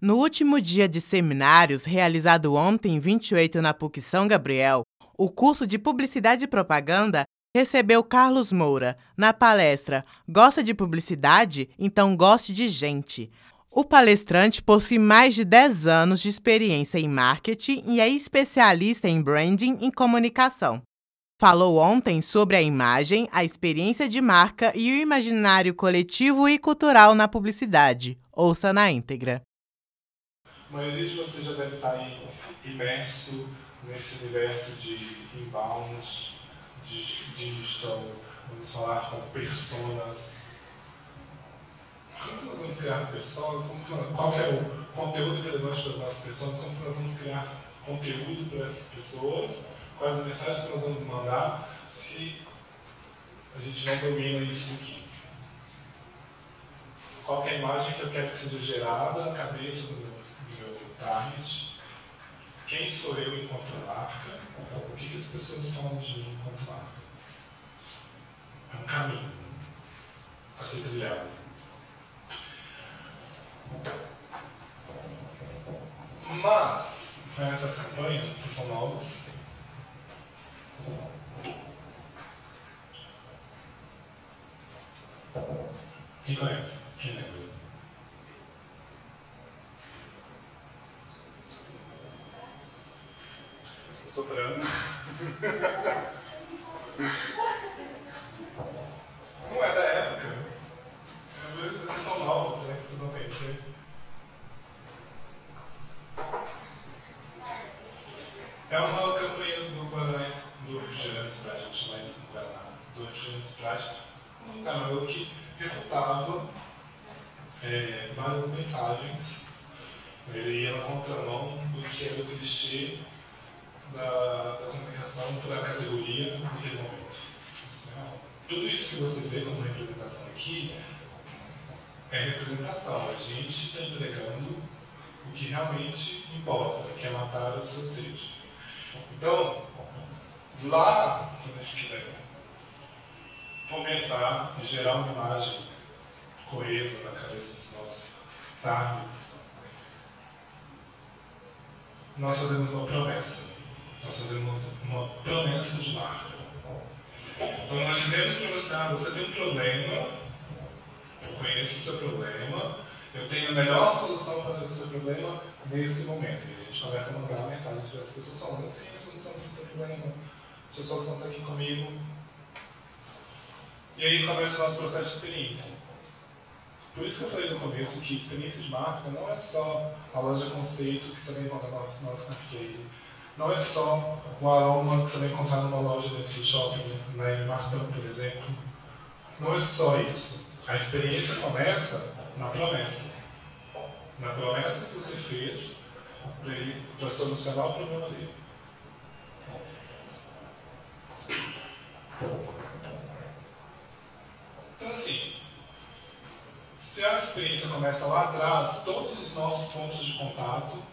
No último dia de seminários, realizado ontem, 28, na PUC São Gabriel, o curso de Publicidade e Propaganda recebeu Carlos Moura na palestra Gosta de publicidade? Então goste de gente. O palestrante possui mais de 10 anos de experiência em marketing e é especialista em branding e comunicação. Falou ontem sobre a imagem, a experiência de marca e o imaginário coletivo e cultural na publicidade. Ouça na íntegra. A maioria de vocês já deve estar imerso nesse universo de inbound, de digital, vamos falar com personas. Como nós vamos criar pessoas? Como, qual é o conteúdo relevante para as nossas pessoas? Como nós vamos criar conteúdo para essas pessoas? Quais as mensagens que nós vamos mandar se a gente não domina isso aqui? Qual é a imagem que eu quero que seja gerada na cabeça do meu target, quem sou eu enquanto marca, o que, que as pessoas falam de mim enquanto marca. É um caminho a ser trilhado. Mas, com essas campanhas que são novas, quem conhece? Quem lembra? Soprano. Não é da época. Eles são novos, né? Vocês não conhecer. É uma campanha do Guaraná, do Refrigerante Prático, mais Guaraná, do Refrigerante Prático, um canal que refutava é, várias mensagens. Ele ia na contramão do que era o clichê da, da comunicação para a categoria naquele momento. Tudo isso que você vê como representação aqui é representação. A gente está entregando o que realmente importa, que é matar a sua sede. Então, lá, quando a gente quiser fomentar e gerar uma imagem coesa na cabeça dos nossos targets, nós fazemos uma promessa. Nós fazemos uma promessa de marca. Então nós dizemos para você, ah, você tem um problema, eu conheço o seu problema, eu tenho a melhor solução para o seu problema nesse momento. E a gente começa a mandar mensagem para as pessoas falando, eu tenho a solução para o seu problema, sua solução está aqui comigo. E aí começa o nosso processo de experiência. Por isso que eu falei no começo que experiência de marca não é só a loja conceito que você vai encontrar no nosso café não é só o aroma que você vai encontrar numa loja dentro do shopping, na Martão, por exemplo. Não é só isso. A experiência começa na promessa. Na promessa que você fez para solucionar o problema dele. Então, assim, se a experiência começa lá atrás, todos os nossos pontos de contato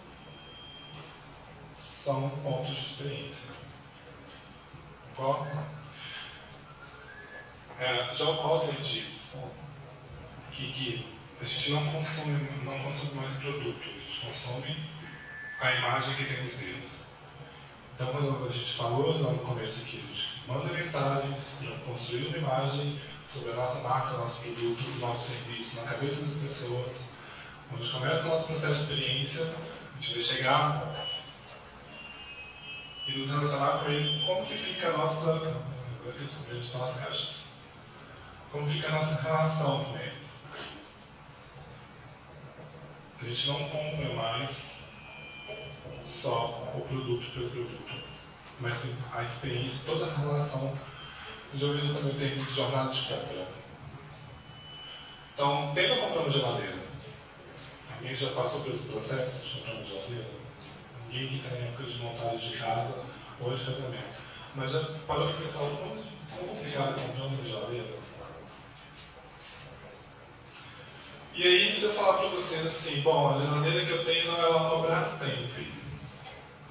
são pontos de experiência. Concorda? É, John Cosler diz que, que, a gente não consome, não consome mais produto, a gente consome a imagem que temos deles. Então, quando a gente falou lá no começo aqui, a gente manda mensagens construir uma imagem sobre a nossa marca, nosso produto, nosso serviço na cabeça das pessoas. Gente começa o nosso processo de experiência, a gente vai chegar e nos relacionar com ele, como que fica a nossa. Eu estou nas caixas. Como fica a nossa relação com ele. A gente não compra mais só o produto pelo produto, mas sim a experiência, toda a relação. Já ouviram também o termo de jornada de compra. Então, tenta comprar uma geladeira. Alguém já passou por esse processo de comprar uma geladeira? Está em época de montagem de casa ou de casamento. Mas já parou para pensar o quanto complicado comprar uma geladeira? E aí, se eu falar para vocês assim, bom, a geladeira que eu tenho não é uma Brastemp,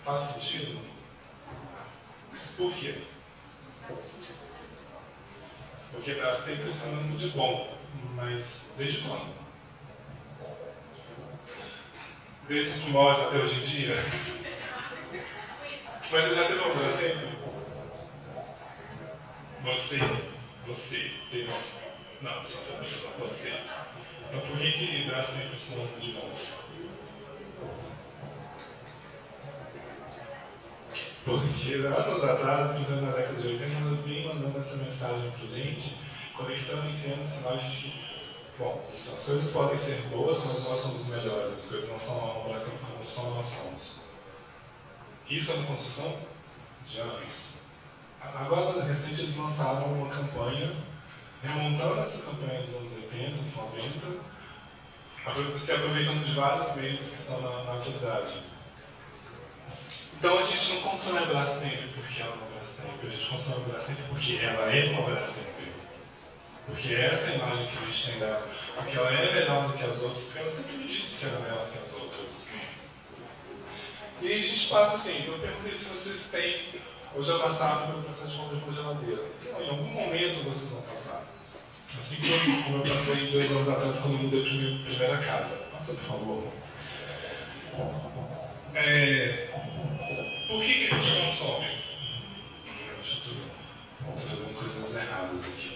faz sentido? Por quê? Porque Brastemp é sinônimo de bom, mas desde quando? Vezes que mostra até hoje em dia. Mas você já teve um bracemp? Você, você, tem Não, só você. Então por que que bracemp é sinônimo de novo? Porque anos atrás, principalmente na década de 80, nós vinha mandando essa mensagem para gente, conectando e criando sinais de bom, as coisas podem ser boas, mas nós somos melhores, as coisas não são uma assim como só nós somos. Isso é uma construção de anos. Agora, recente, eles lançaram uma campanha, remontando essa campanha dos anos 80, 90, se aproveitando de vários meios que estão na, na atualidade. Então a gente não consome a Brastemp porque ela é uma Brastemp, a gente consome a Brastemp porque ela é uma Brastemp. Porque essa imagem que gente tem dela. Porque ela é melhor do que as outras, porque ela sempre me disse que era melhor do que as outras. E a gente passa assim, eu perguntei se vocês têm, ou já passaram pelo processo de compra de geladeira. Não, em algum momento vocês vão passar. Assim como eu passei dois anos atrás quando mudei para minha primeira casa. Passa, por favor. É, por que, que a gente consome? Estou fazendo coisas erradas aqui.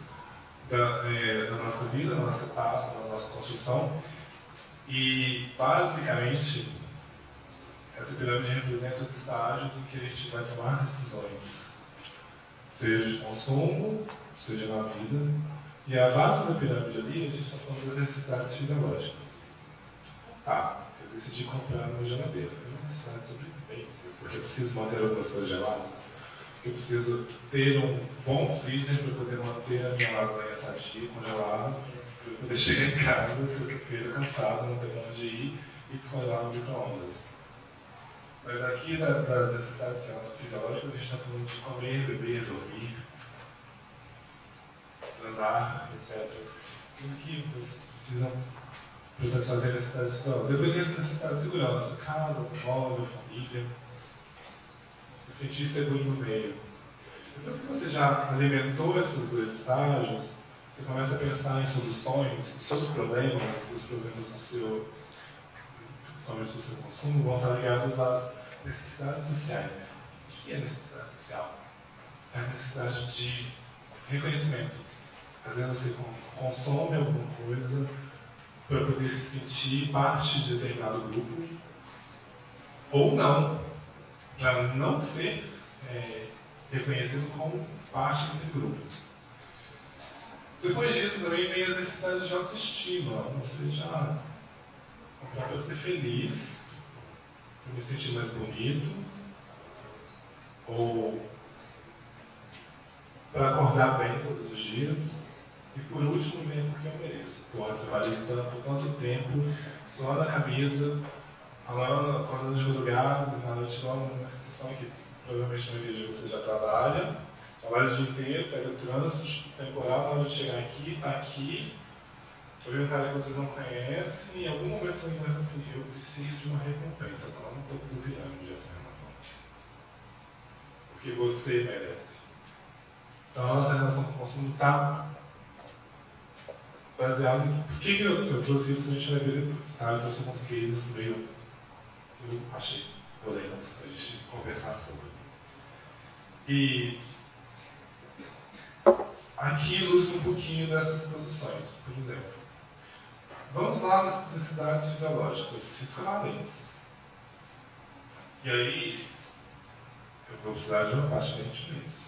da, é, da nossa vida, da nossa etapa, da nossa construção. E, basicamente, essa pirâmide representa os estágios em que a gente vai tomar decisões, seja de consumo, seja na vida. E a base da pirâmide ali, a gente está falando das necessidades fisiológicas. Tá, eu decidi comprar uma geladeira. É uma necessidade sobre porque eu preciso manter algumas coisas geladas, eu preciso ter um bom freezer para poder manter a minha lasanha sadia, congelada, para poder chegar em casa sexta-feira cansado, não ter onde ir e descongelar no micro-ondas. Mas aqui das necessidades fisiológicas, a gente está falando de comer, beber, dormir, transar, etc. Tudo que vocês precisam para satisfazer necessidades fisiológicas. Depois tem as necessidades de segurança, casa, móvel, família sentir seguro no meio. Depois que você já alimentou esses dois estágios, você começa a pensar em soluções, seus problemas, os problemas do seu, principalmente do seu consumo, vão estar ligados às necessidades sociais. O que é necessidade social? É a necessidade de reconhecimento. Às vezes você consome alguma coisa para poder se sentir parte de determinado grupo, ou não para não ser é, reconhecido como parte do grupo. Depois disso também vem as necessidades de autoestima, ou seja, para ser feliz, para me sentir mais bonito, ou para acordar bem todos os dias. E por último, vem porque eu mereço. Porra, trabalhei tanto, tanto tempo, só na camisa, Agora, acordando de madrugada, na noite, vamos uma reflexão que provavelmente no dia você já trabalha, trabalha o dia inteiro, pega o trânsito temporal, na hora de chegar aqui, está aqui, eu vi um cara que vocês não conhecem, e em algum momento você vai assim, eu preciso de uma recompensa, está lá no topo do pirâmide essa relação. Porque você merece. Então a nossa relação com o consumo está baseada em. Por que eu, eu trouxe isso? A gente vai ver depois, tá? Eu trouxe alguns cases meio eu achei podemos a gente conversar sobre. E aqui ilustra um pouquinho dessas posições. Por exemplo, vamos lá nas necessidades fisiológicas. Eu lentes. E aí, eu vou precisar de uma faixa para isso.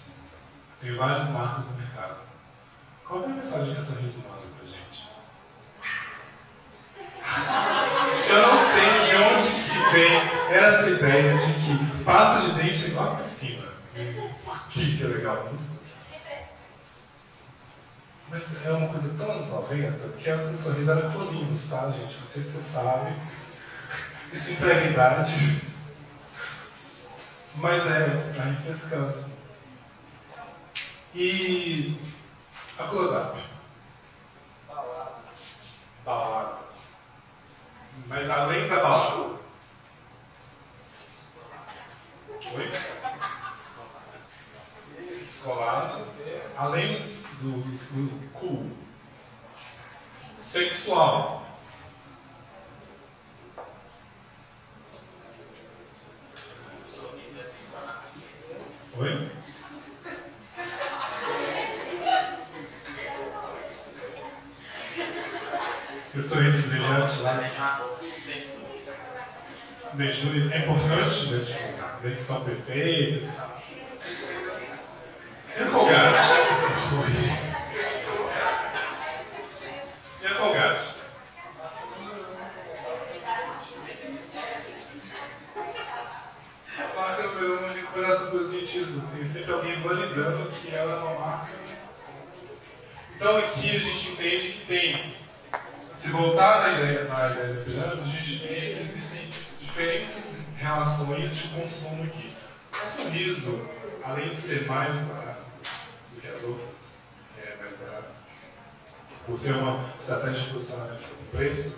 Tem várias marcas no mercado. Qual é a mensagem que a Sorriso manda pra gente? Eu não sei de onde vem essa ideia de que pasta de dente é igual a piscina. Que, que é legal isso. Mas é uma coisa tão anos 90 que essa sorriso era colinhos, tá, gente? Não sei se você sabe. e simplicidade, mas é a refrescância. E a close-up. Balada. Mas além da balada. Oi? Escolado. Além do, do cool. Sexual. Oi? Eu sou entre brilhante lá. Bonito. É importante, dentição perfeita. E a Colgate? E a marca número um de recuperação dos dentistas. Tem sempre alguém validando que ela é uma marca. Então aqui a gente entende que tem se voltar na ideia, na ideia da pirâmide, a gente que existem diferentes relações de consumo aqui. O consumismo, além de ser mais barato do que as outras, é mais barato, por ter uma estratégia de posicionamento do preço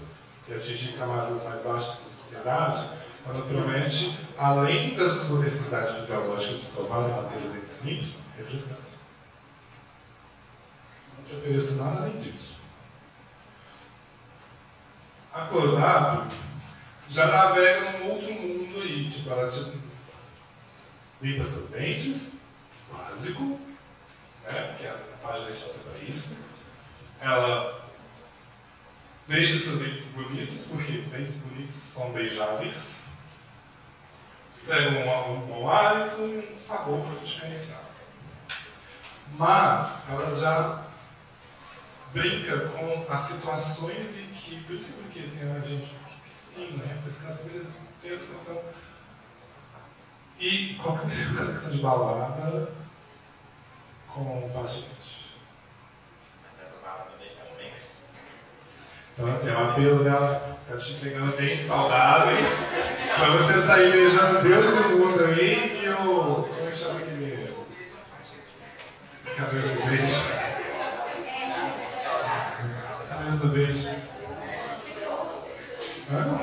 e atingir camadas mais baixas da sociedade, ela promete, além das suas necessidades fisiológicas de tomar e manter os entes limpos, refrescância. Não te ofereço nada além disso. A COSAP já navega num outro mundo aí, ela te limpa seus dentes, básico, né? Porque a página você para isso. Ela deixa seus dentes bonitos, porque dentes bonitos são beijáveis. Pega um, um bom hálito e um sabor diferenciado. Mas ela já brinca com as situações em que, por isso que assim, a gente, sim, né? Porque tem essa situação. E qualquer conexão de balada com o paciente. Então, assim, é um apelo dela, está te entregando bem saudáveis, para você sair beijando Deus e o mundo aí e o. Como é que chama aquele. Cabeça beijo? Cabeça beijo. Hã?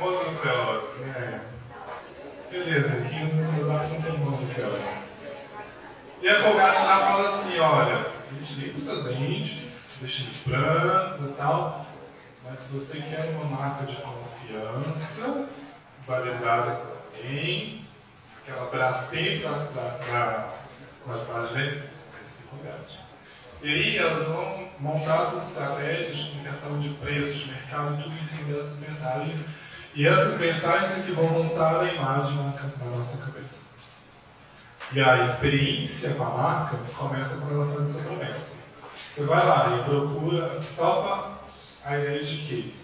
Moço do Pelotas, né? Beleza, aqui no WhatsApp não tem nome do Pelotas. E a Colgate lá fala assim: olha, a gente limpa os seus dentes, deixa eles brancos e tal, mas se você quer uma marca de confiança, balizada também, aquela bracem com as páginas. E aí elas vão montar suas estratégias comunicação de preços, de mercado, tudo isso em dessas mensagens. E essas mensagens é que vão montar a imagem na, nossa cabeça. E a experiência com a marca começa quando ela faz essa promessa. Você vai lá e procura, topa a ideia de que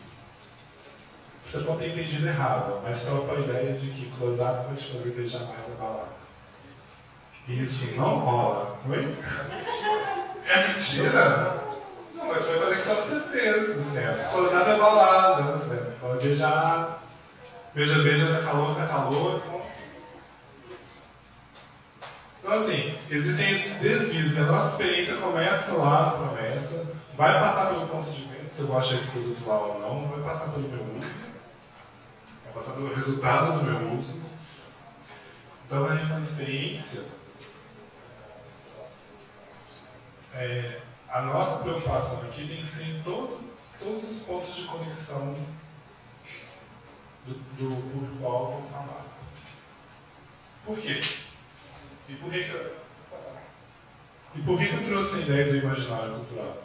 você pode ter entendido errado, mas topa a ideia de que close-up vai te fazer beijar mais a. Isso não rola. Oi? É mentira? Mas foi conexão que você fez, certo? Closada é balada, certo? Pode beijar. Beija, beija, dá calor, dá calor. Então, assim, existem esses desvios. que A nossa experiência começa lá na promessa, vai passar pelo ponto de venda, se eu gosto desse produto lá ou não, vai passar pelo meu uso, vai passar pelo resultado do meu uso. Então a gente faz experiência é, a nossa preocupação aqui tem que ser em todo, todos os pontos de conexão do, do público-alvo com a marca. Por quê? E por que, que eu, e por que, que eu trouxe a ideia do imaginário cultural?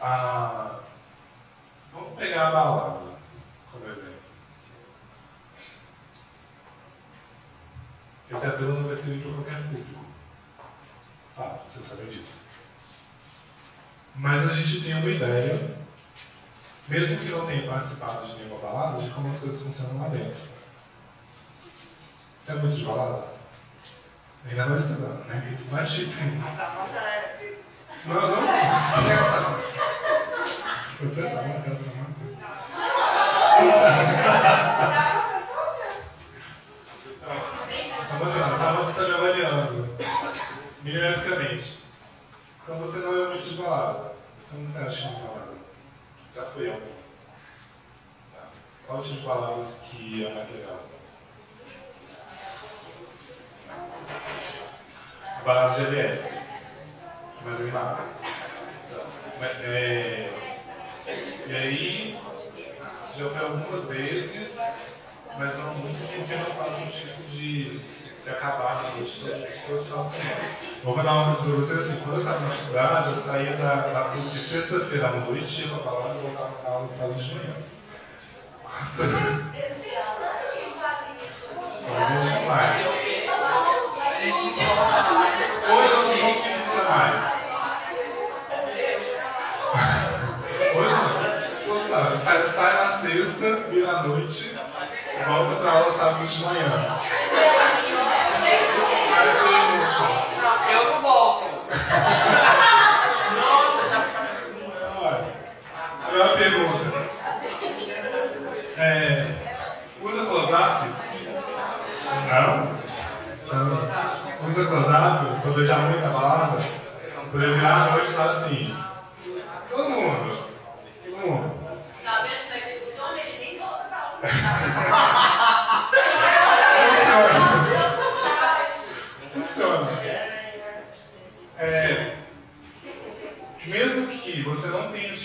Ah, vamos pegar a balada como exemplo. Esse apelo não vai servir para qualquer público. Ah, você sabe disso. Mas a gente tem uma ideia, mesmo que não tenha participado de nenhuma balada, de como as coisas funcionam lá dentro. Você é muito de balada? Ainda mais estudando, né? Mas tipo. Não, não. Você tá uma casa Estava você avaliando. Milimetricamente. Então você não é muito de de balada. Já foi algum. Tá. Tipo de balada que é mais legal? Balada de LS. Mais animada. Tá. É, e aí, já foi algumas vezes, mas não muito porque não faz um tipo de, de acabar a de semana. Vou dar uma para vocês assim, quando eu estava na faculdade, eu saía da, da PUC de sexta-feira à noite, ia para a palavra e voltava para a aula no sábado de manhã. Hoje mais. Hoje eu não consigo mais. sai, sai na sexta, vira à noite, volta pra aula sábado de manhã. Eu não volto. Nossa, já fica Olha, uma pergunta. É, usa close-up? Não? Não. Usa close-up? Vou deixar muita balada? Poder virar à noite e falar assim.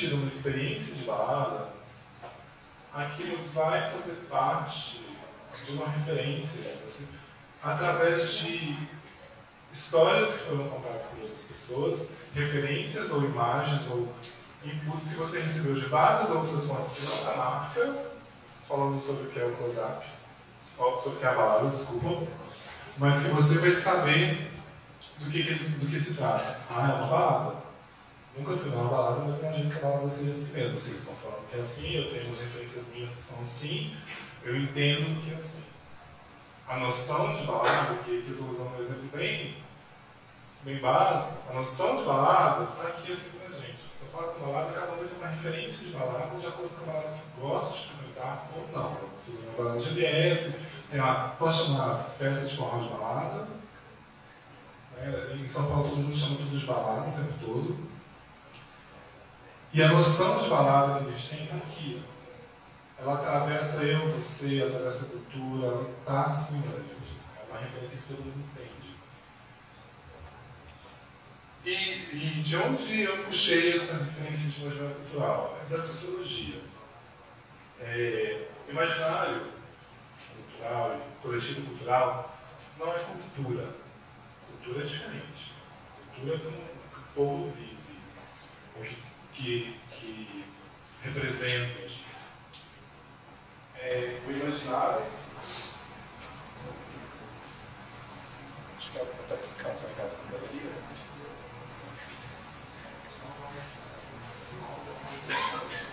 Tido uma experiência de balada, aquilo vai fazer parte de uma referência assim, através de histórias que foram contadas por outras pessoas, referências ou imagens ou inputs que você recebeu de várias outras fontes que não da marca, falando sobre o que é o close-up, sobre o que é a balada, desculpa, mas que você vai saber do que, do que se trata. Ah, é uma balada. Nunca fui numa balada, mas imagino que a balada seja assim mesmo. Vocês estão falando que é assim, eu tenho as referências minhas que são assim, eu entendo que é assim. A noção de balada, que, eu estou usando um exemplo bem, bem básico, a noção de balada está aqui assim pra gente. Se eu falo com balada, cada um tem uma referência de balada de acordo com a balada que gosta de experimentar ou não. Fiz uma balada de GBS, tem uma, posso chamar festa de forró de balada. Né? Em São Paulo todo mundo chama tudo de balada o tempo todo. E a noção de balada que eles têm está aqui. Ela atravessa eu, você, atravessa a cultura, ela está acima da gente. É uma referência que todo mundo entende. E, e de onde eu puxei essa referência de imaginário cultural? É da sociologia. É, imaginário cultural coletivo cultural não é cultura. Cultura é diferente. Cultura é como o povo vive, que, que, que representa. É, o imaginário. Acho que ela está piscando, essa cara com bateria. O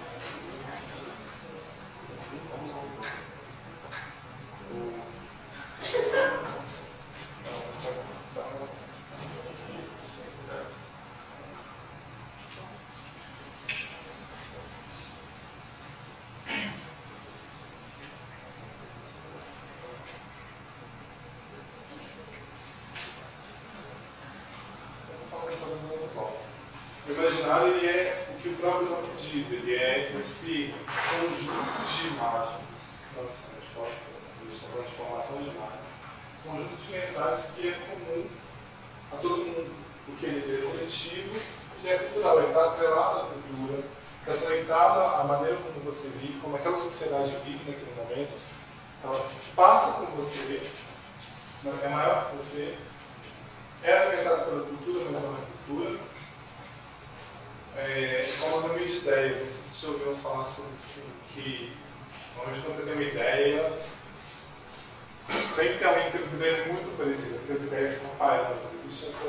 porque as ideias se comparando. Existe essa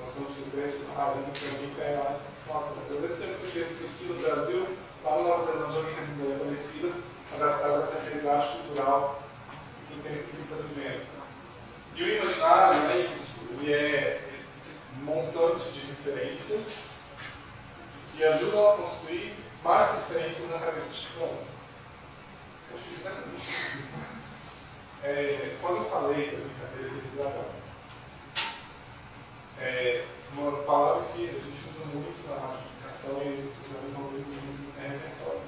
noção de ideias comparando, que alguém pega lá e fala assim, vezes temos que isso aqui no Brasil, lá no Nova Zelândia alguém tem uma ideia parecida, adaptada à realidade cultural do tempo que está vivendo. E o imaginário é isso, ele é esse montante de referências e ajudam a construir mais referências na cabeça de cada um. é, quando eu falei da brincadeira de dragão, é uma palavra que a gente usa muito na radificação e devem ouvir muito é repertório.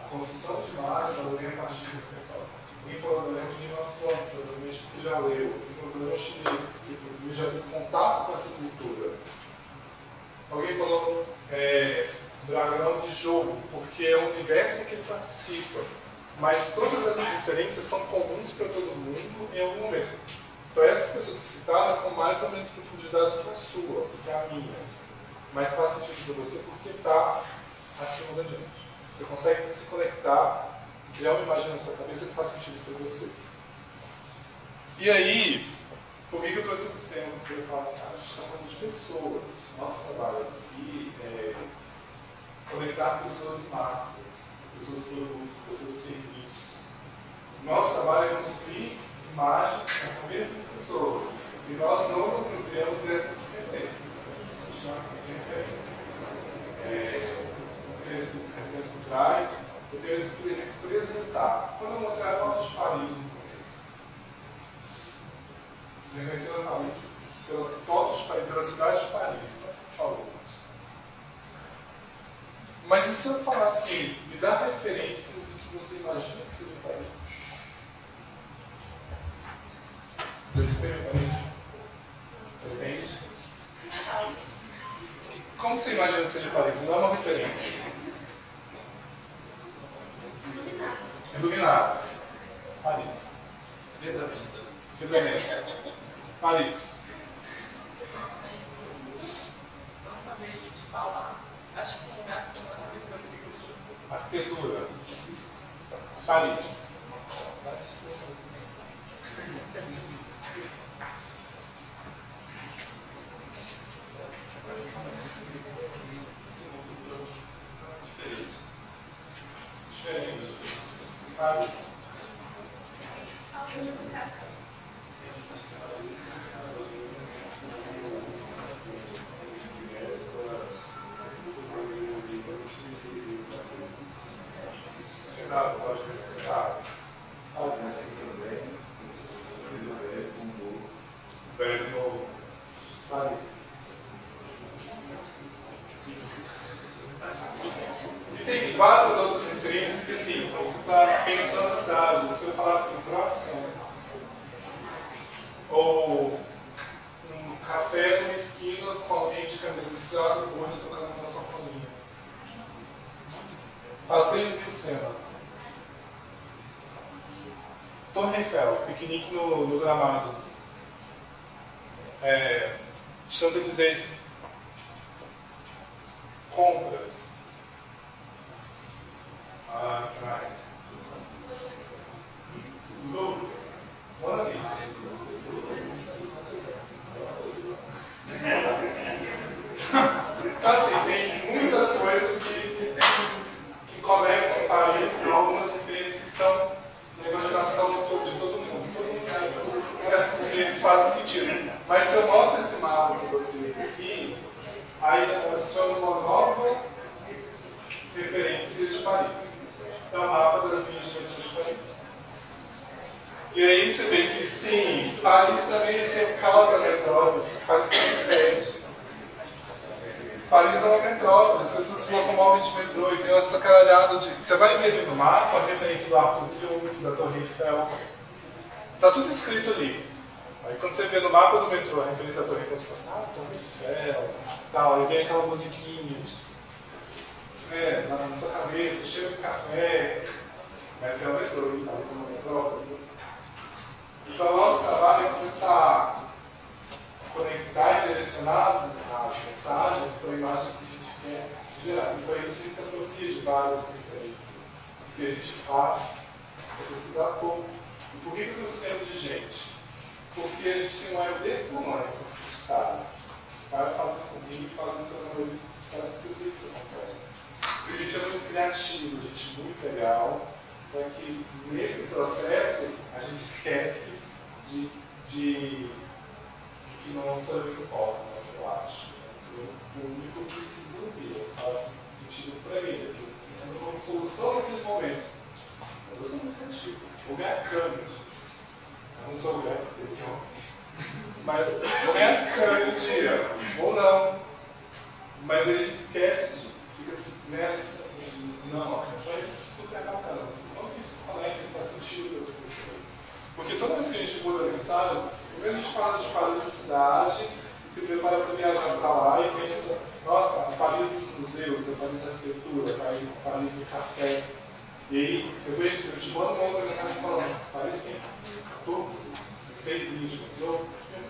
A construção de imagem ela vem a partir do repertório. Alguém falou da de of Thrones, provavelmente porque já leu, e falou da chinês, provavelmente já teve contato com essa cultura. Alguém falou é, dragão de jogo, porque é o universo que ele participa. Mas todas essas diferenças são comuns para todo mundo em algum momento. Então essas pessoas que citaram com mais ou menos profundidade que a sua, que a minha. Mas faz sentido para você porque está acima da gente. Você consegue se conectar, criar uma imagem na sua cabeça que faz sentido para você. E aí, por que eu trouxe esse tema? Porque eu falo assim, ah, a gente está falando de pessoas. Nosso trabalho aqui é conectar pessoas e marcas, pessoas produtos, pessoas serviços. Nosso trabalho é construir imagens na cabeça das pessoas. E nós não nos apropriamos dessas referências. A gente chama de referência. É, referências culturais, eu tenho isso que representar. Quando eu mostrar a foto de Paris no começo, vocês reconheceram Paris? Pela foto de Paris, pela cidade de Paris, mas você falou. Mas e se eu falar assim, me dá referências do que você imagina que seja Paris? Pretende? Como você imagina que seja Paris? Me dá uma referência. Iluminado. Paris. Fedorento. Paris. Nossa meio de falar. Acho que Arquitetura. Paris. Algumas referências que são na imaginação de todo mundo. Todo mundo essas referências fazem sentido. Mas se eu mostro esse mapa para vocês aqui, aí adiciono uma nova referência de Paris. É o mapa das linhas de Paris. E aí você vê que sim, Paris também tem causa metrópole, Paris é diferente. Paris é uma metrópole, as pessoas se locomovem de metrô e tem essa caralhada de. Você vai ver no mapa a referência do Arco do Triunfo, da Torre Eiffel. Está tudo escrito ali. Aí quando você vê no mapa do metrô a referência da Torre Eiffel, você fala assim, ah, Torre Eiffel, tal, aí vem aquela musiquinha, é, na, sua cabeça, cheiro de café, mas é o metrô, Paris é uma metrópole. Então o nosso trabalho é começar conectar e direcionar as, as mensagens para a imagem que a gente quer gerar. E para isso a gente se apropria de várias referências. O que a gente faz é pesquisar pouco. E por que, que eu estou tempo de gente? Porque a gente tem um ego desse tamanho, sabe? O cara fala isso comigo, fala isso com meu sabe que eu que isso acontece. A gente é muito criativo, a gente é muito legal. Só que nesse processo a gente esquece de, de que não sou eu que importa, né, eu acho. Que o público precisa ouvir, faz sentido para ele, que precisa de uma solução naquele momento. Mas eu sou muito criativo. O minha câmera, não sou mulher, mas não é a câmera dia, ou não. Mas a gente esquece, fica nessa, não, mas isso super bacana, quanto isso conecta faz sentido as pessoas. Porque toda vez que a gente muda a mensagem, primeiro a gente fala de Paris da cidade, se prepara para viajar para lá e pensa, nossa, a Paris dos museus, a Paris da arquitetura, a Paris do café. E aí, eu vejo, eu te mando uma outra mensagem falando, Paris tem 14, 6 milhões,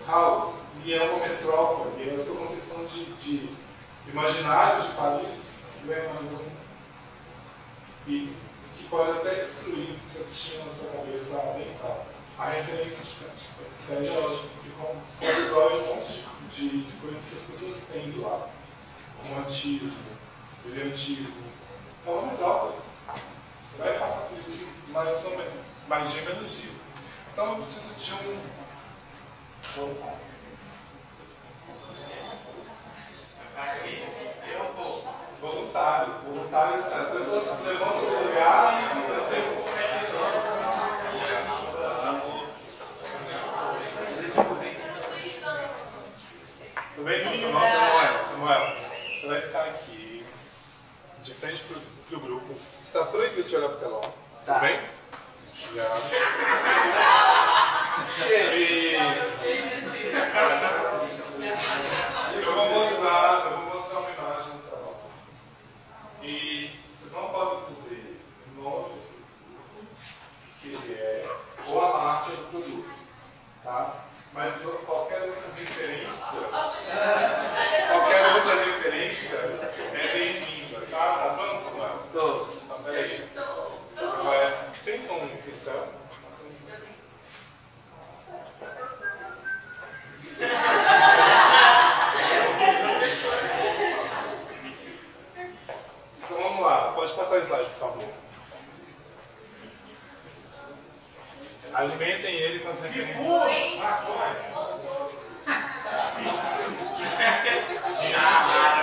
caos, e é uma metrópole, e a sua concepção de, de imaginário de Paris não é mais um. E que pode até destruir o que tinha na sua cabeça mental. A referência de lógico, que constrói um monte de, de coisas que as pessoas têm de lá. Romantismo, brilhantismo. É uma metrópole. Você vai passar por isso mais ou menos, mais dia menos dia. Então eu preciso de um. Eu vou. Voluntário. Voluntário, as pessoas levantam do lugar e bem? Samuel, Samuel, você vai ficar aqui de frente para o grupo. Está proibido de olhar para o telão. Tá. Tudo bem? Obrigado. E... Eu vou mostrar, eu vou mostrar uma imagem do telão. E vocês não podem dizer o nome que ele é ou a marca do produto. Tá? Mas qualquer outra referência, qualquer outra referência é bem-vinda, tá? Tá pronto, Samuel? Tô. Tá, peraí. Samuel, tem um pincel? Então vamos lá, pode passar o slide, por favor. Alimentem ele com as referências. Mate!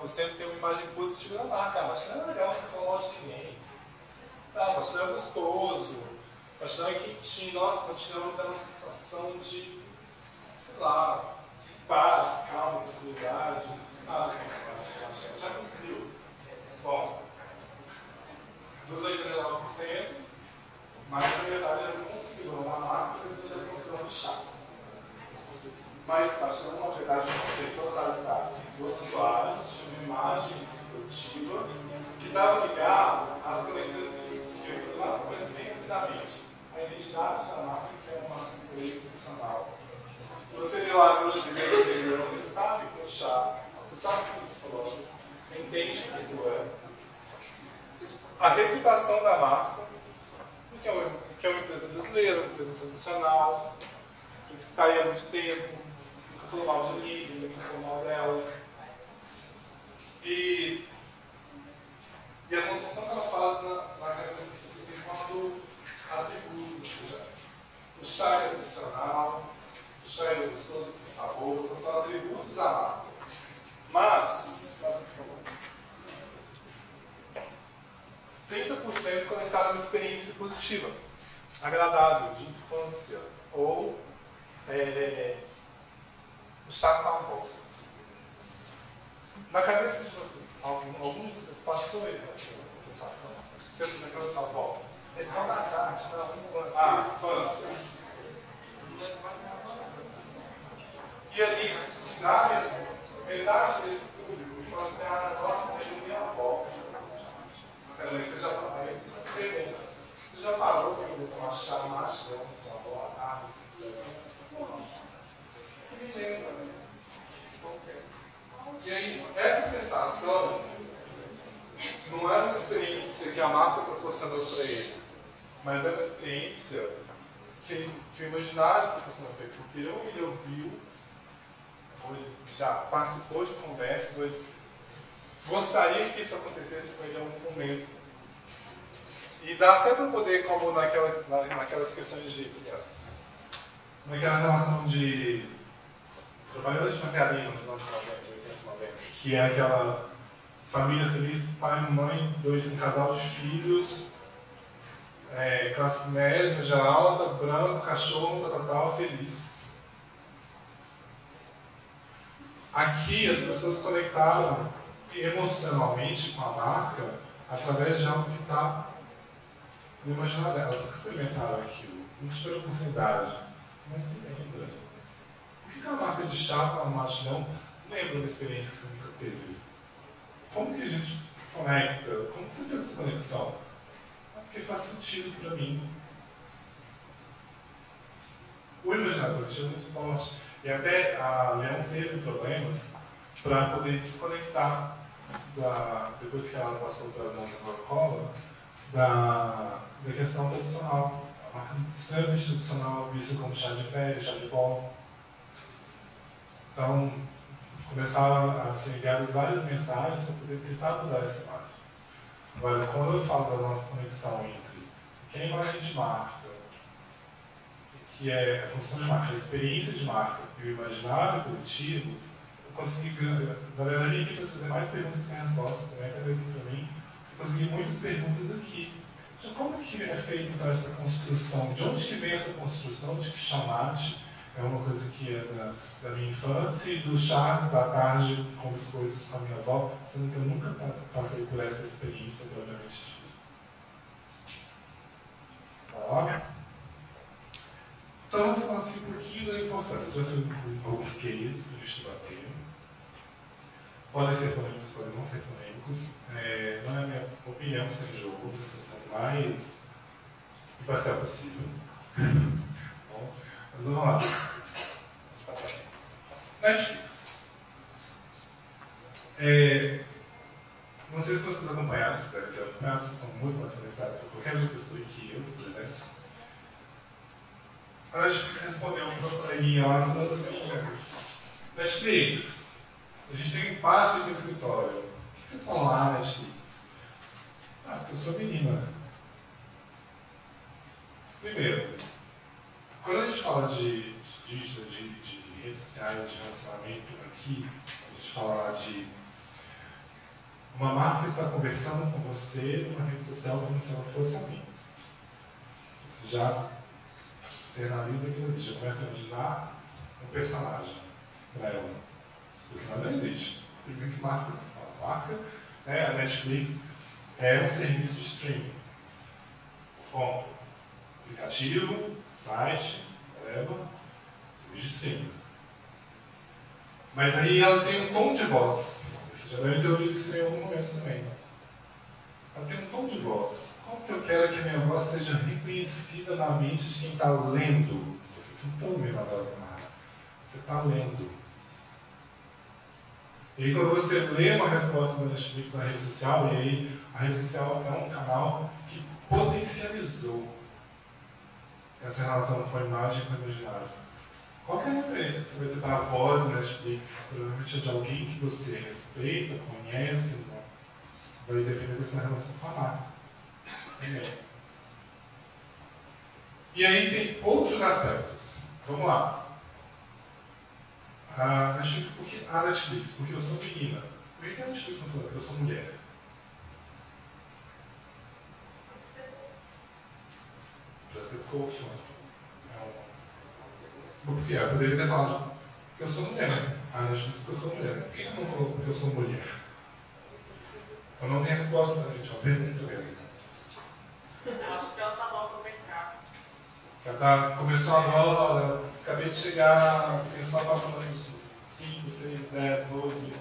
89% tem uma imagem positiva da marca. Ah, não é legal ficar longe de ninguém. Não, pastelão é gostoso. Pastelão é quentinho. Nossa, pastelão dá uma sensação de, sei lá, paz, calma, tranquilidade. Ah, já conseguiu. Bom, dos 89%, mas na verdade eu não consigo. Na marca precisa de alguns de chás. Mas que não uma verdade de conceito totalidade. Usuários tinha uma imagem dispositiva que estava ligada às conexões que eu fui lá, mas bem rapidamente. A identidade da marca que é uma coisa funcional. Você vê lá no anterior, você sabe que é chá, você sabe que é falou, você entende o que é. A reputação da marca, que é uma, que é uma empresa brasileira, uma empresa tradicional, que está aí há muito tempo, falou mal de Lívia, ninguém falou mal dela. E, e a construção que ela faz na, na cabeça tem quatro atributos, ou seja, o chá é tradicional, o chá é gostoso, tem sabor, então são atributos da marca. Mas, mas por favor. 30% conectado a uma experiência positiva, agradável, de infância, ou é, o chá está à volta. Na cabeça de vocês, algum, algum de vocês passou essa sensação? Pensa naquela sua volta. Sessão da tarde, não, Ah, infância. E ali, na metade desse estudo, falou assim, ah, nossa, mas eu minha avó. Peraí, você já parou? Você já parou para tomar chá macho com sua avó à tarde? Não. Me lembra. E aí, essa sensação não era uma experiência que a marca proporcionou para ele, mas é uma experiência que, que o imaginário proporcionou para ele, porque ou ele ouviu, ou ele já participou de conversas, ou ele gostaria que isso acontecesse com ele em algum momento. E dá até para poder, como naquela, naquelas questões de. naquela relação de trabalhadores de mercadinho nos anos 90 que é aquela família feliz, pai, mãe, dois um casal de filhos, é, classe média, já alta, branco, cachorro, tal, tal, feliz. Aqui as pessoas conectaram emocionalmente com a marca através de algo que está no imaginário delas, que experimentaram aquilo, não tiveram oportunidade, mas que lembra. Por que a marca de chá não acha não lembra uma experiência que você nunca teve? Como que a gente conecta? Como você tem essa conexão? É porque faz sentido para mim. O imaginário coletivo é muito forte. E até a Leão teve problemas para poder desconectar, da, depois que ela passou para as mãos da Coca-Cola, da, da questão tradicional. A marca extremamente tradicional, vista como chá de velho, chá de vó. Então, começaram a ser enviadas várias mensagens para poder tentar mudar essa imagem. Agora, quando eu falo da nossa conexão entre que é a de marca, que é a função de marca, a experiência de marca e o imaginário coletivo, eu consegui, na verdade, aqui para trazer mais perguntas que respostas também, para para mim, eu consegui muitas perguntas aqui. Então, como que é feita então, essa construção? De onde que vem essa construção de chamate é uma coisa que é da, da minha infância e do chá da tarde com biscoitos com a minha avó, sendo que eu nunca passei por essa experiência propriamente Tá? Então, vamos falar assim um pouquinho da importância. Eu trouxe alguns cases para a gente debater. Podem ser polêmicos, podem não ser polêmicos. É, não é a minha opinião sem jogo, estou sendo mais imparcial possível. Mas vamos lá. Netflix. É, não sei se vocês acompanharam, se devem ter são muito mais conectados com qualquer outra pessoa que eu, por exemplo. A Netflix respondeu um probleminha lá no assim, Netflix, a gente tem um passe no escritório. O que vocês falam lá, Netflix? Ah, porque eu sou menina. Primeiro, quando a gente fala de dígito, de, de, redes sociais, de relacionamento aqui, a gente fala de Uma marca está conversando com você numa rede social como se ela fosse a mim. Você já internaliza aquilo ali, já começa a imaginar um personagem para ela. Esse personagem não existe. Por que marca? A marca, né, a Netflix, é um serviço de streaming. Com aplicativo, site, whatever, serviço. Mas aí ela tem um tom de voz. Você já deve ter ouvido isso em algum momento também. Ela tem um tom de voz. Como que eu quero que a minha voz seja reconhecida na mente de quem está lendo? Você não está ouvindo a voz da Mara. Você está lendo. E aí, quando você lê uma resposta da Netflix na rede social, e aí a rede social é um canal que potencializou essa relação com a imagem e com o imaginário. Qual é a referência que você vai ter a voz da Netflix? Provavelmente é de alguém que você respeita, conhece, né? vai depender dessa relação com a marca. E aí tem outros aspectos. Vamos lá. A Netflix, por que a Netflix? Porque eu sou menina. Por que a Netflix não falou que eu sou mulher? Você ficou funcionando. Por quê? Eu poderia ter falado que eu sou mulher. Ah, a gente que eu sou mulher. Por que não falou que eu sou mulher? Eu não tenho resposta gente, é uma pergunta mesmo. Acho que ela tá nova no mercado. Ela tá, começou agora, acabei de chegar, tenho só apaixonante 5, 6, 10, 12.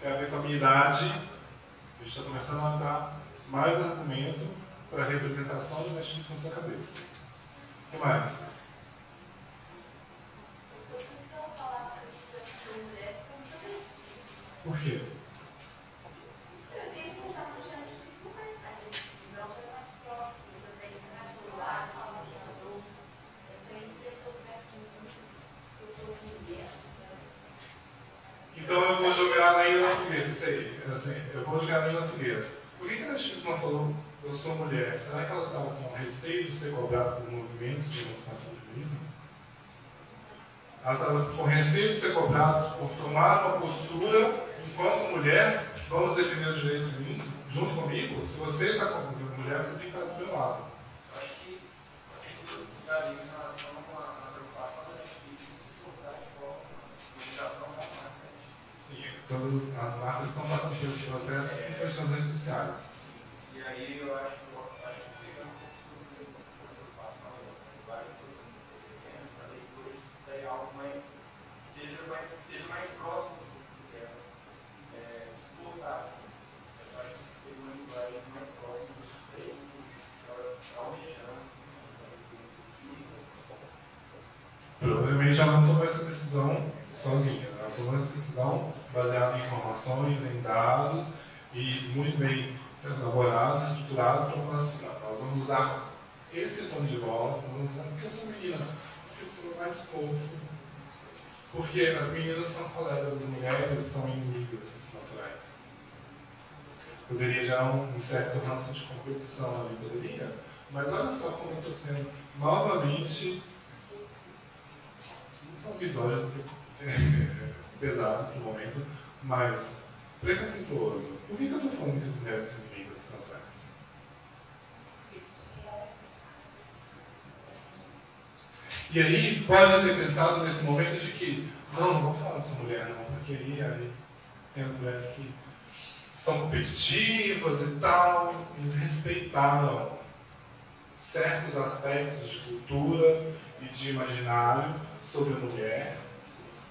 Tem a ver com a minha idade. A gente está começando a dar mais argumento para a representação do Netflix na sua cabeça. O que mais? Por quê? Então eu vou jogar a lenha na fogueira, isso aí. Assim, eu vou jogar a lenha na fogueira. Por que, que a Netflix não falou eu sou mulher? Será que ela estava com receio de ser cobrada por movimentos de emancipação feminismo? Ela estava com receio de ser cobrada por tomar uma postura enquanto mulher, vamos defender os direitos femininos junto comigo? Se você está como mulher, você tem que estar do meu lado. Acho que daria em relação à preocupação da Netflix se portar de forma divulgação da marca. Sim, todas as marcas estão passando pelo processo com redes sociais. Aí eu acho que eu acho que pegando um pouco de preocupação, vai tudo que você quer nessa leitura, daí algo mais esteja mais, esteja mais próximo do público dela. É, se portar assim. Mas eu acho que seria uma linguagem mais próxima dos princípios que ela está pesquisa. Provavelmente ela não tomou essa decisão sozinha. Ela tomou essa decisão baseada em informações, em dados e muito bem elaborados, estruturados para falar assim, nós vamos usar esse tom de voz, nós vamos usar porque eu sou menina, porque sou mais fofo. Porque as meninas são colegas das mulheres, são inimigas naturais. Poderia gerar um certo ranço de competição ali, poderia, mas olha só como eu estou sendo novamente um episódio pesado no momento, mas preconceituoso. Por que, que eu estou falando que as mulheres são inimigas naturais? E aí, pode ter pensado nesse momento de que, não, não vou falar dessa mulher não, porque aí, aí tem as mulheres que são competitivas e tal, eles respeitaram certos aspectos de cultura e de imaginário sobre a mulher,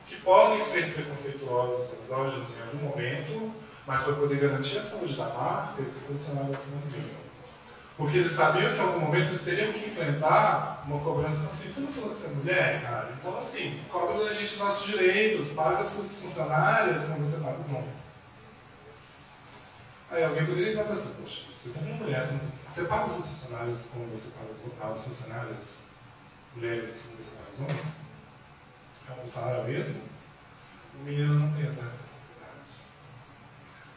que podem ser preconceituosos, misóginos em algum momento, mas para poder garantir a saúde da marca, eles posicionaram acima do nível. Porque eles sabiam que em algum momento eles teriam que enfrentar uma cobrança assim, você não falou que você é mulher, cara? Então assim, cobra da gente nossos direitos, paga suas funcionárias como você paga os homens. Aí alguém poderia estar pensando, poxa, você é uma mulher, você, paga os funcionários como você paga os funcionários mulheres como você paga os homens? É um salário mesmo? O menino não tem essa responsabilidade.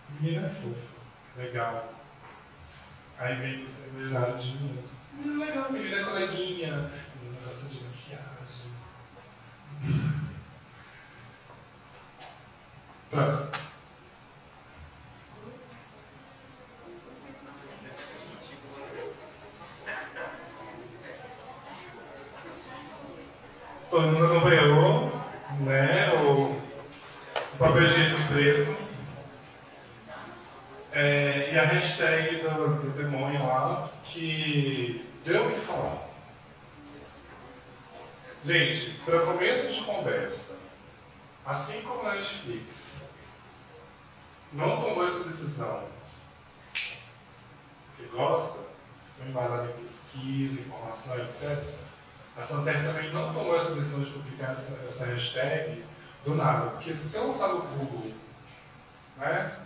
O menino é fofo, legal. Aí vem esse de Hum, legal, menina coleguinha. Menina gosta de maquiagem. Hum. Próximo. Todo mundo acompanhou, né? Gente, para começo de conversa, assim como a Netflix não tomou essa decisão que gosta, foi embasada em pesquisa, informação, etc., a Santer também não tomou essa decisão de publicar essa, essa hashtag do nada. Porque se você lançar no Google, né?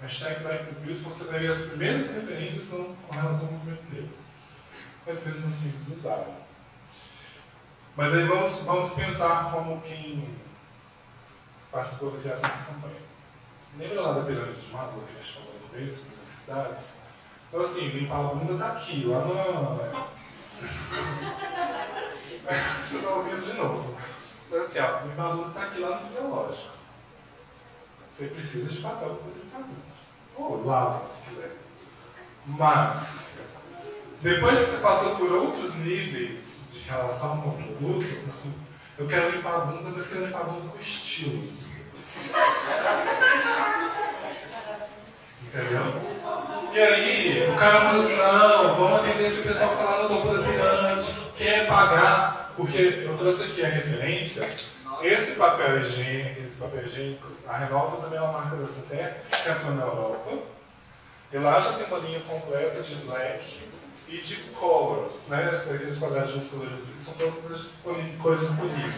Hashtag Black Beauty, você vai ver as primeiras referências com relação ao movimento negro. Mas mesmo assim eles usaram. Mas aí vamos, vamos pensar como quem participou da criação dessa campanha. Lembra lá da pirâmide de Maslow que a gente falou no começo, das necessidades? Então assim, limpar a bunda tá aqui, lá no... Vocês vão ouvir isso de novo. Então assim, ó, limpar a tá aqui lá no fisiológico. Você precisa de papel para limpar a bunda. Ou lava, se quiser. Mas, depois que você passou por outros níveis relação com o produto, assim, eu quero limpar a bunda, mas quero limpar a bunda com estilo. Entendeu? E aí, o cara falou assim, não, vamos atender esse pessoal que está lá no topo da pirâmide, quer pagar, porque eu trouxe aqui a referência, esse papel higiênico, esse papel higiênico, a Renova também é uma marca da CETER, que atua na Europa, e lá já tem uma linha completa de black e de colors, né? Aqueles quadradinhos coloridos, são todas as cores disponíveis.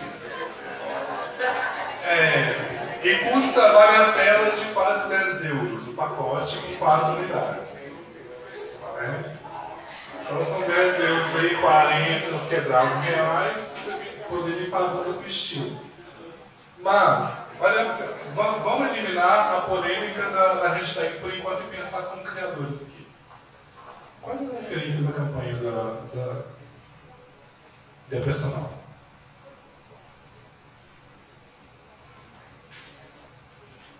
É, e custa a bagatela de quase 10 euros o pacote com 4 unidades. Né? Então são 10 euros aí, 40 os quebrados reais, poderia ir pagando com estilo. Mas, olha, vamos eliminar a polêmica da, da hashtag por enquanto e pensar como criadores aqui. Quais as referências da campanha da, da depressional?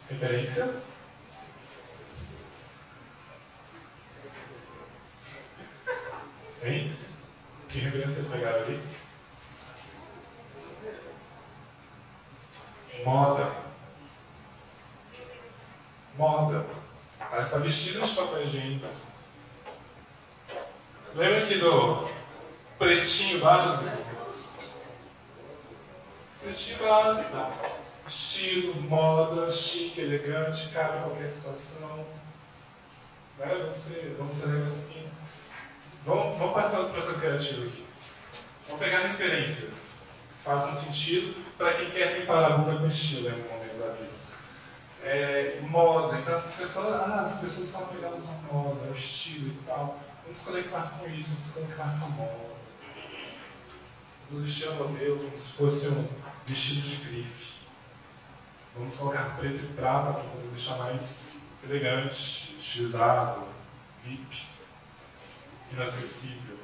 Referências? Hein? Que referência vocês pegaram ali? Moda. Moda. Ela está vestida de papel higiênico. Lembra aqui do pretinho básico? Pretinho básico. Estilo, moda, chique, elegante, cabe em qualquer situação. Né? Vamos ser, vamos ser um pouquinho. Vamos, vamos passar o processo criativo aqui. Vamos pegar referências. Façam sentido para quem quer limpar a bunda com estilo em algum momento da vida. É, moda, então as pessoas, ah, as pessoas são ligadas à moda, ao estilo e tal. Vamos conectar com isso, vamos conectar com a moda. Vamos vestir o modelo como se fosse um vestido de grife. Vamos colocar preto e prata para poder deixar mais elegante, estilizado, VIP, inacessível.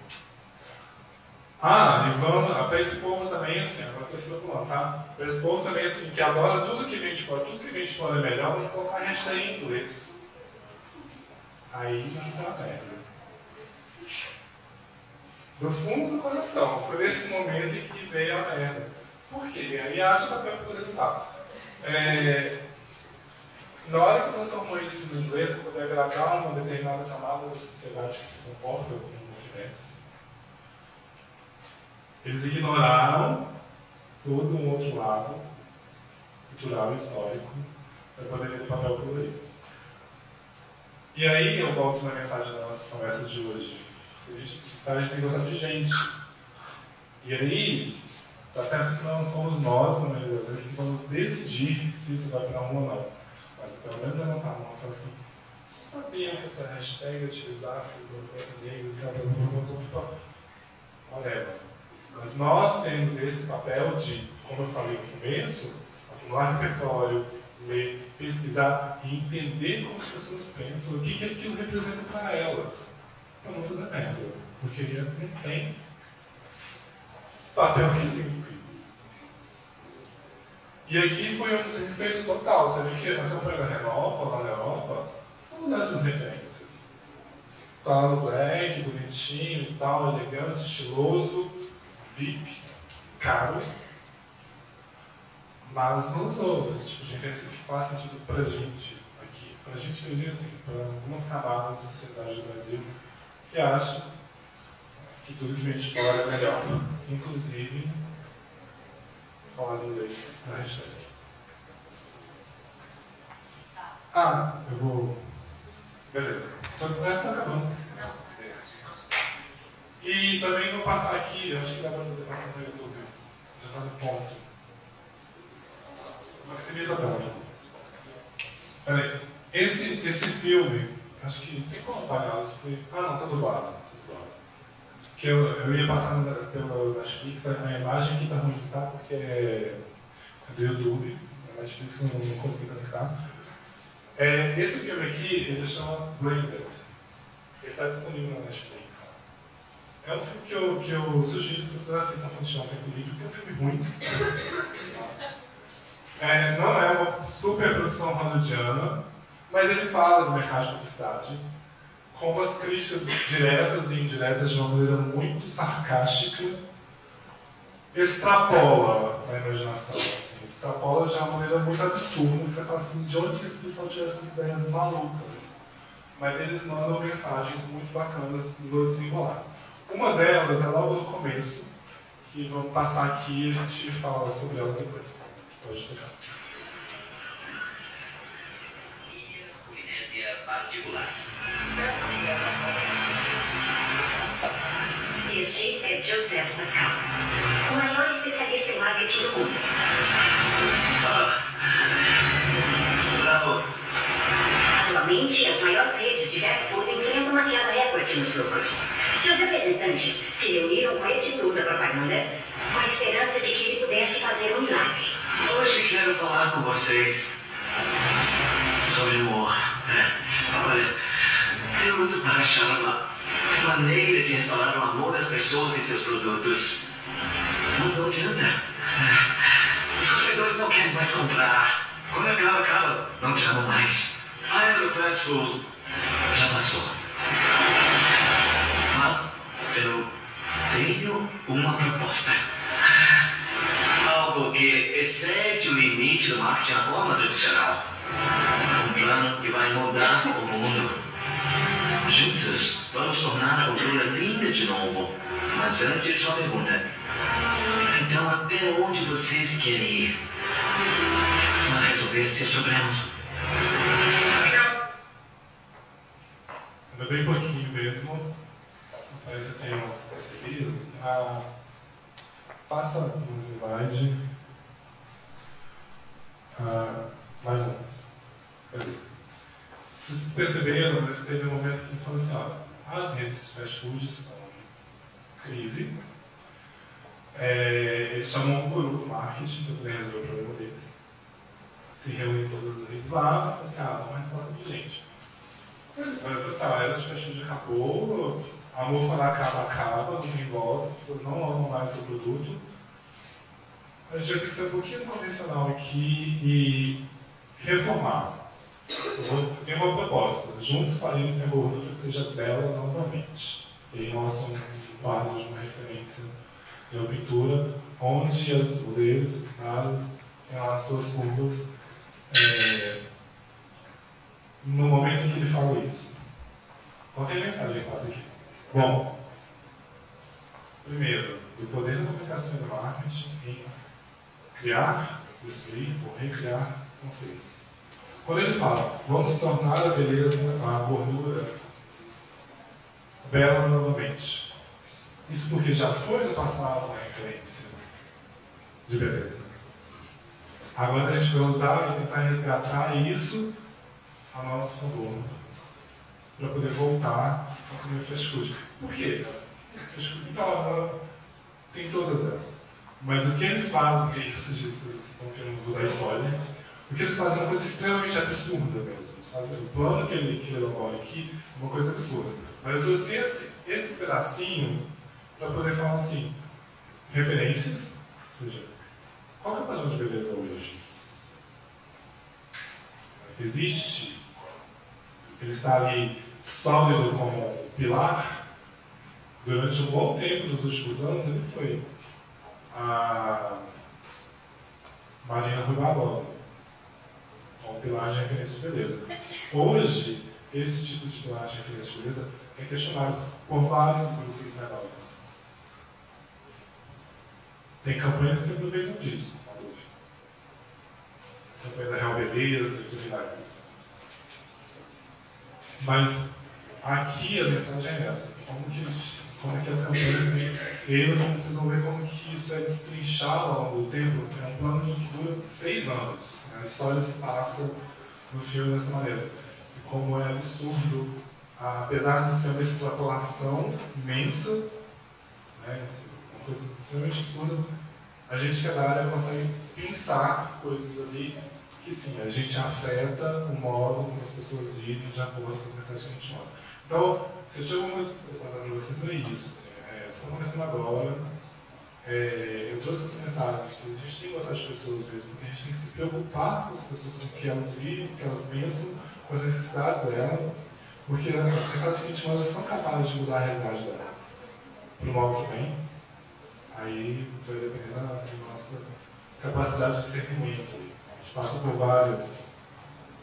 Ah, e vamos, para esse povo também, assim, agora estou extrapolando, tá? Para esse povo também, assim, que adora tudo que vem de fora, tudo que vem de fora é melhor, vamos colocar a hashtag em inglês. Aí nasceu a merda. Do fundo do coração, foi nesse momento em que veio a merda. Por quê? Aí acha papel para poder lutar. É, na hora que transformou isso em inglês, para poder agradar uma determinada camada da sociedade que se comporta como não tivesse, eles ignoraram todo um outro lado cultural e histórico para poder ter papel colorido. E aí eu volto na mensagem da nossa conversa de hoje. Se a gente tem que gostar de gente. E aí, tá certo que não somos nós, na maioria das vezes, que vamos decidir se isso vai para um ou não. Mas pelo menos levantar a mão e falar assim, sabia que essa hashtag utilizar o negro, whatever. Mas nós temos esse papel de, como eu falei no começo, acumular repertório, ler, pesquisar e entender como as pessoas pensam, o que, que aquilo representa para elas. Para não fazer merda. Porque não tem papel que limpe. E aqui foi um desrespeito total. Você vê que a campanha da Renova, lá na Europa, vamos dar essas referências. Tá no black, bonitinho e tal, elegante, estiloso VIP. caro, mas não sou esse tipo de referência que faz sentido pra gente aqui. Pra gente, eu digo assim, para algumas camadas da sociedade do Brasil que acham que tudo que vem de fora é melhor, inclusive falar inglês na hashtag. Ah, eu vou. Beleza. Então, é, tá acabando. E também vou passar aqui, acho que dá para poder passar no YouTube. Já está no ponto. Maximiza a tela. Peraí. Esse, esse filme, acho que tem como apagar. Ah não, tá do lado. Que eu, eu ia passar pela Netflix, a imagem aqui tá ruim, tá? Porque é do YouTube. A Netflix não, não consegui conectar. É, esse filme aqui, ele chama Braindead. Ele está disponível na Netflix. É um filme que eu, que eu sugiro que vocês assistam quando tiver um tempo livre, porque é um filme ruim. É, não é uma super produção hollywoodiana, mas ele fala do mercado de publicidade com umas críticas diretas e indiretas de uma maneira muito sarcástica, extrapola a imaginação. Assim, extrapola de uma maneira muito absurda. Você fala assim, de onde que esse pessoal tira essas ideias malucas? Mas eles mandam mensagens muito bacanas no desenrolar. Uma delas é logo no começo, que vamos passar aqui e a gente fala sobre ela depois. Pode tocar. particular. Este é Joseph Pascal, o maior especialista em marketing do mundo. Ah. Bravo. Atualmente, as maiores redes de fast food enfrentam uma queda recorde nos lucros. Seus representantes se reuniram com este tour da propaganda com a esperança de que ele pudesse fazer um milagre. Hoje quero falar com vocês sobre humor. Olha, luto para achar uma maneira de restaurar o amor das pessoas em seus produtos. Mas não adianta. Os consumidores não querem mais comprar. Quando acaba, acaba. Não te amam mais. A era do fast food já passou. Mas eu tenho uma proposta. Algo que excede o limite do marketing na forma tradicional. Um plano que vai mudar o mundo. Juntos, vamos tornar a cultura linda de novo. Mas antes, uma pergunta. Então, até onde vocês querem ir? Para resolver seus problemas? Ainda bem pouquinho mesmo. Não sei se vocês tenham percebido. Ah, passa um slide. Ah, mais um. Vocês perceberam, mas teve um momento que falou assim, ó, as redes fast food estão em crise. É, eles chamam um do marketing para poder resolver o problema deles. Se reúnem todas as redes lá, falam assim, ah, uma resposta de gente. Mas, assim, a era de fast food acabou, amor quando acaba, acaba, não tem volta, as pessoas não amam mais o produto. A gente vai ser um pouquinho convencional aqui e reformar. Tenho uma proposta. Juntos faremos que a gordura seja bela novamente. E mostra um quadro de uma referência de uma pintura onde as goleiros, os caras, têm as suas curvas. É, no momento em que ele fala isso. Qual é a mensagem que aqui? Bom, primeiro, o poder da comunicação e do marketing em criar, destruir ou recriar conceitos. Quando ele fala, vamos tornar a beleza, a gordura bela novamente. Isso porque já foi no passado uma referência de beleza. Agora a gente vai usar e tentar resgatar isso a nosso favor para poder voltar a comer fast food. Por quê? Fast food tá, tem todas essas. Mas o que eles fazem, que vocês estão querendo mudar a história, o que eles fazem é uma coisa extremamente absurda mesmo. Fazem, o plano que ele, que ele elabora aqui é uma coisa absurda. Mas eu trouxe esse, esse pedacinho para poder falar assim, referências, ou seja, qual é o padrão de beleza hoje? Existe? Ele está ali sólido como pilar? Durante um bom tempo, nos últimos anos, ele foi. a Marina Rui Barbosa, como pilar de referência de beleza. Hoje, esse tipo de pilar de referência de beleza é questionado por vários grupos menores. Tem campanhas que se aproveitam disso, campanha da Real Beleza e. Mas aqui a mensagem é essa. Como que, como que as campanhas têm. Eles precisam ver como que isso é destrinchado ao longo do tempo, é um plano que dura seis anos. A história se passa no filme dessa maneira. E como é absurdo, apesar de ser uma extrapolação imensa, né, uma coisa extremamente absurda, a gente que é da área consegue pensar coisas ali que sim, a gente afeta o modo como as pessoas vivem de acordo com as mensagens que a gente manda. Então, se eu chego para vocês é isso. Assim, é, estamos começando agora. É, eu trouxe essa mensagem que a gente tem que gostar de pessoas mesmo, a gente tem que se preocupar com as pessoas, com o que elas vivem, com o que elas pensam, com as necessidades delas, porque as mensagens que a gente manda são capazes de mudar a realidade delas. Para o mal que vem, aí vai depender da nossa capacidade de discernimento. A gente passa por vários,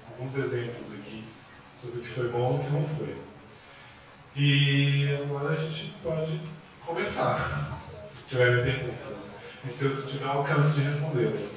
alguns exemplos aqui sobre o que foi bom e o que não foi. E agora a gente pode conversar, tiverem perguntas. E se eu tiver alcance de respondê-las.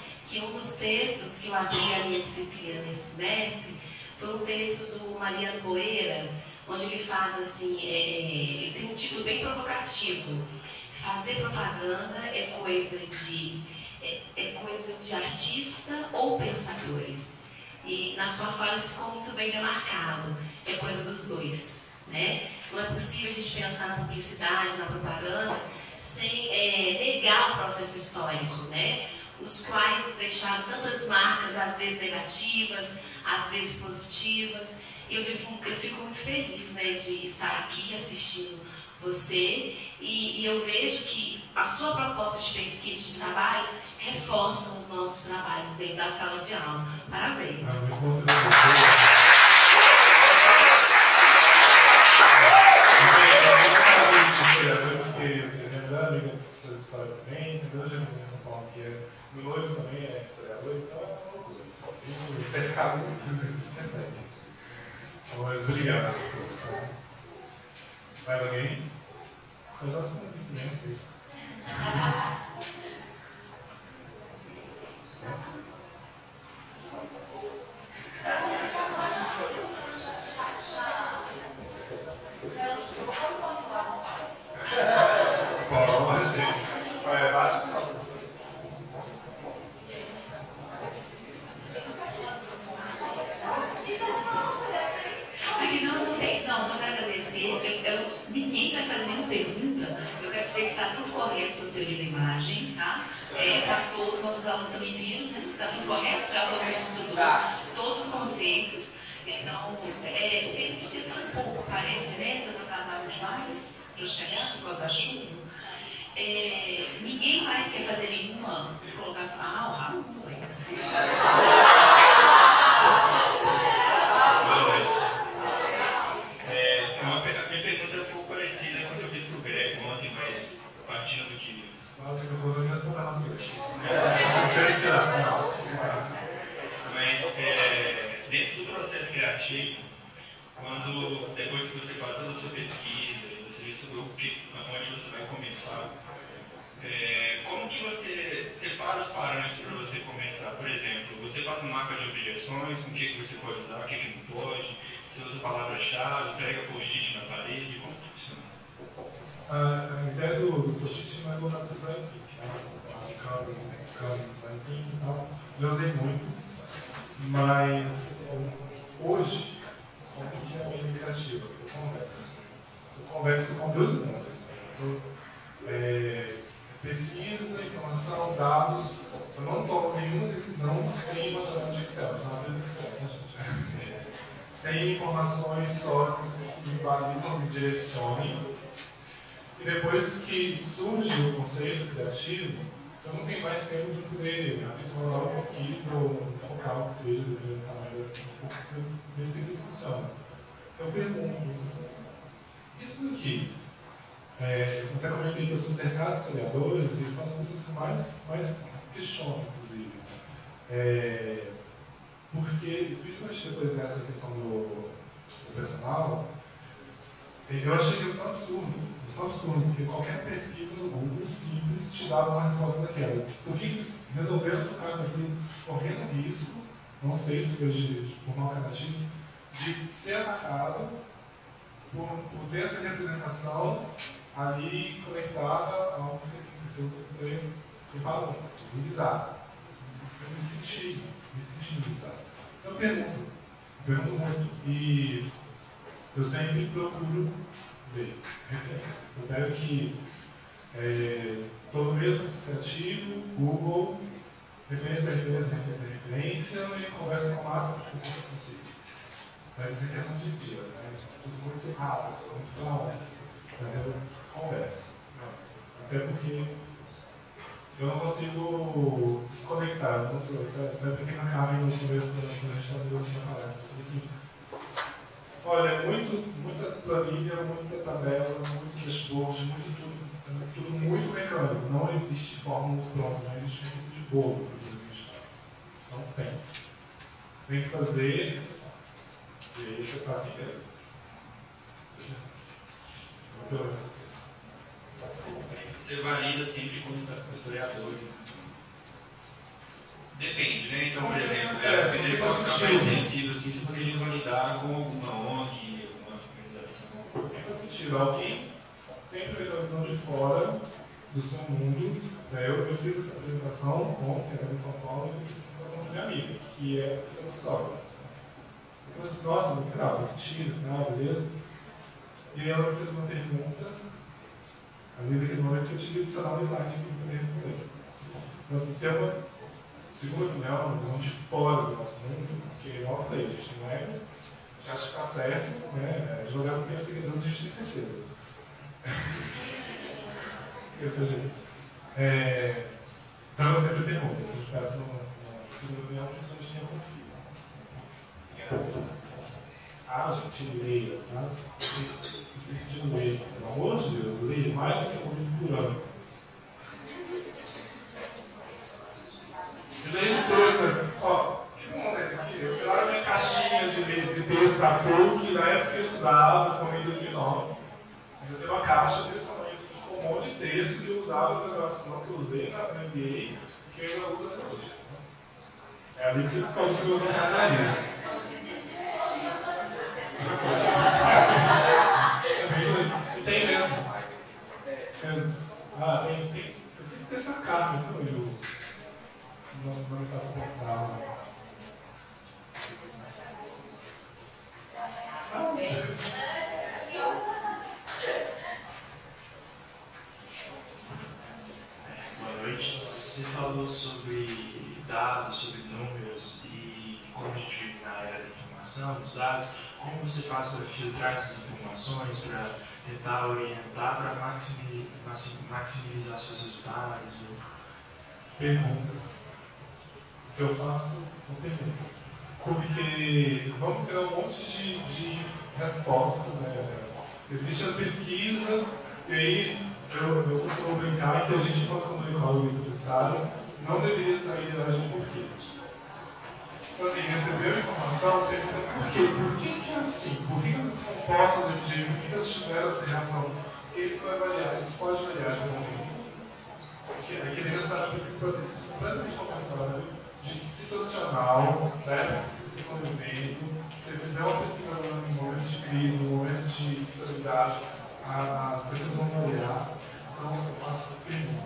que um dos textos que eu abri a minha disciplina nesse semestre foi um texto do Mariano Boeira, onde ele faz assim, é, é, ele tem um título bem provocativo. Fazer propaganda é coisa de é, é coisa de artista ou pensadores. E na sua fala isso ficou muito bem demarcado. É coisa dos dois. Né? Não é possível a gente pensar na publicidade, na propaganda, sem é, negar o processo histórico, né? Os quais deixaram tantas marcas, às vezes negativas, às vezes positivas. Eu fico, eu fico muito feliz né, de estar aqui assistindo você e, e, eu vejo que a sua proposta de pesquisa de trabalho reforça os nossos trabalhos dentro da sala de aula. Parabéns. Meu noivo também é historiador, então é uma loucura. Cercado Mas obrigado. Mais alguém? Eu já sou muito Nossa, eu você preparou, utilizar. Eu me senti, me senti utilizado. Eu pergunto, pergunto muito, e eu sempre procuro ver referências. Eu quero que é, todo meio criativo, Google, referência, referência, referência, e conversa com o máximo de pessoas possível. Vai dizer questão de dias, né? Tudo muito rápido, muito pra Mas eu converso. Até porque eu não consigo desconectar, eu não consigo. Até porque na Carmen, no começo da a gente fazendo essa palestra, assim, olha, é muito, muita planilha, muita tabela, muito dashboard, muito tudo, tudo muito mecânico. Não existe fórmula pronta, não existe receita de bolo para que a gente faz. Não tem. Você tem que fazer, e aí você faz inteiro. Pelo menos você valida sempre com os historiadores. Depende, né? Então, por exemplo, é, se ele for ficar mais sensível, assim, você poderia validar com alguma ONG, alguma organização. Sentido. Alguém sempre fez a visão de fora do seu mundo. Né? Eu, eu fiz essa apresentação ontem, aqui em São Paulo, e fiz a apresentação da minha amiga, que é história. Eu falei assim, nossa, legal, faz sentido, né? beleza? E aí ela me fez uma pergunta Ali naquele momento eu tive que adicionar um slide assim para responder. Então, assim, tem uma segunda opinião, uma visão de fora do nosso mundo, porque nós daí, a gente não é, a gente acha que está certo, né? Jogar no pensa seguidor, a gente tem certeza. Esse jeito. É, então eu sempre pergunto, eu peço uma, segunda opinião, principalmente em algum filho. Ah, gente, leia, tá? Preciso de ler. Pelo amor de Deus, leia mais do que um livro por ano. E daí trouxe, ó, que é esse aqui? Eu na minha caixinha de, de texto da PUC, na época eu estudava, foi em 2009. Eu tenho uma caixa desse tamanho, assim, com um monte de texto que eu usava na graduação, que eu usei na MBA, que eu ainda uso até hoje. É ali que vocês conseguem usar na Ah, tem, tem, tem que ter carta, viu, Ju? Não, faça pensar. Boa noite. Você falou sobre dados, sobre números e como a gente na era da informação, dos dados como você faz para filtrar essas informações, para tentar orientar, para maximizar seus resultados? Perguntas. Eu faço são perguntas. Porque vamos ter um monte de, de respostas. Né? Existe a pesquisa, e aí eu, eu costumo brincar que a gente, quando comunica ao universitário, não deveria sair da gente por quê? Então, assim, recebeu a informação, pergunta por quê? Por que, que é assim? Por que, eles se comportam desse jeito? Por que, eles tiveram essa reação? Porque isso vai variar, isso pode variar de momento. Porque a criança acha que isso completamente ao contrário, de situacional, né? Vocês estão vivendo, se você fizer uma pesquisa em momentos de crise, em momentos de estabilidade, as pessoas vão variar. Então, eu faço pergunta.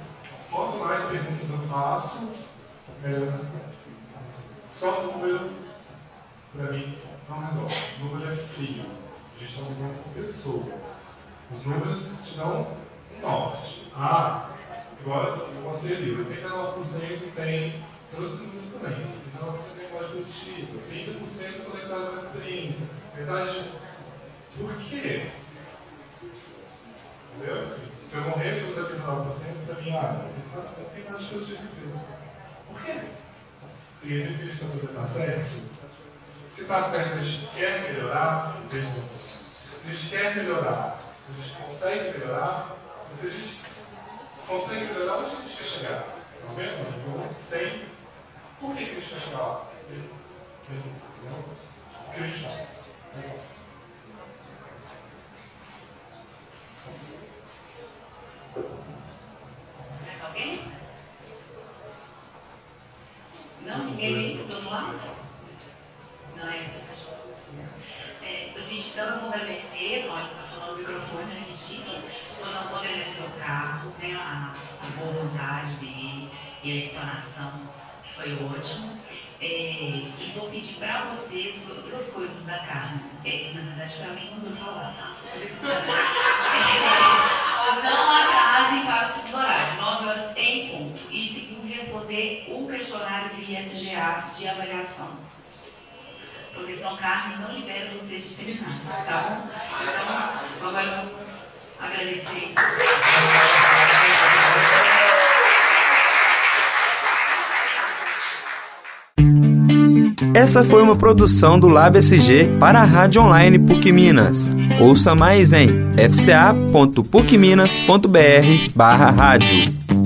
Quanto mais perguntas eu faço, melhor ser. Só número, para mim, não resolve. O número é frio. A gente está lidando com pessoas. Os números te dão um norte. Ah, agora eu ali, 89% tem todos os números também. 89% tem código positivo, 30% conectado com a experiência. Verdade? Por quê? Entendeu? Se eu morrer com 39%, para mim, ah, tem mais coisas de empresa. Por quê? Que a gente está fazendo tá certo? Se está certo, a gente quer melhorar, a gente quer melhorar, a gente consegue melhorar, se a gente consegue melhorar, onde a gente quer chegar? Tá vendo? Então, sem. Por que, que a gente quer chegar lá? O que a gente faz? Mais alguém? Não? Ninguém do outro lado? Não é? é gente, então vamos agradecer, olha, está falando o microfone, né, chique. Nós vamos agradecer o carro, né, a, a boa vontade dele e a explanação, que foi ótima. É, e vou pedir para vocês duas coisas da carne. É, na verdade, foi alguém mandou falar, tá? É, não atrasem para o segundo um questionário via SGA de avaliação. Porque senão carne não libera vocês de seminários, tá bom? Então, agora vamos agradecer. Essa foi uma produção do Lab SG para a Rádio Online PUC Minas. Ouça mais em fca.pucminas.br/rádio.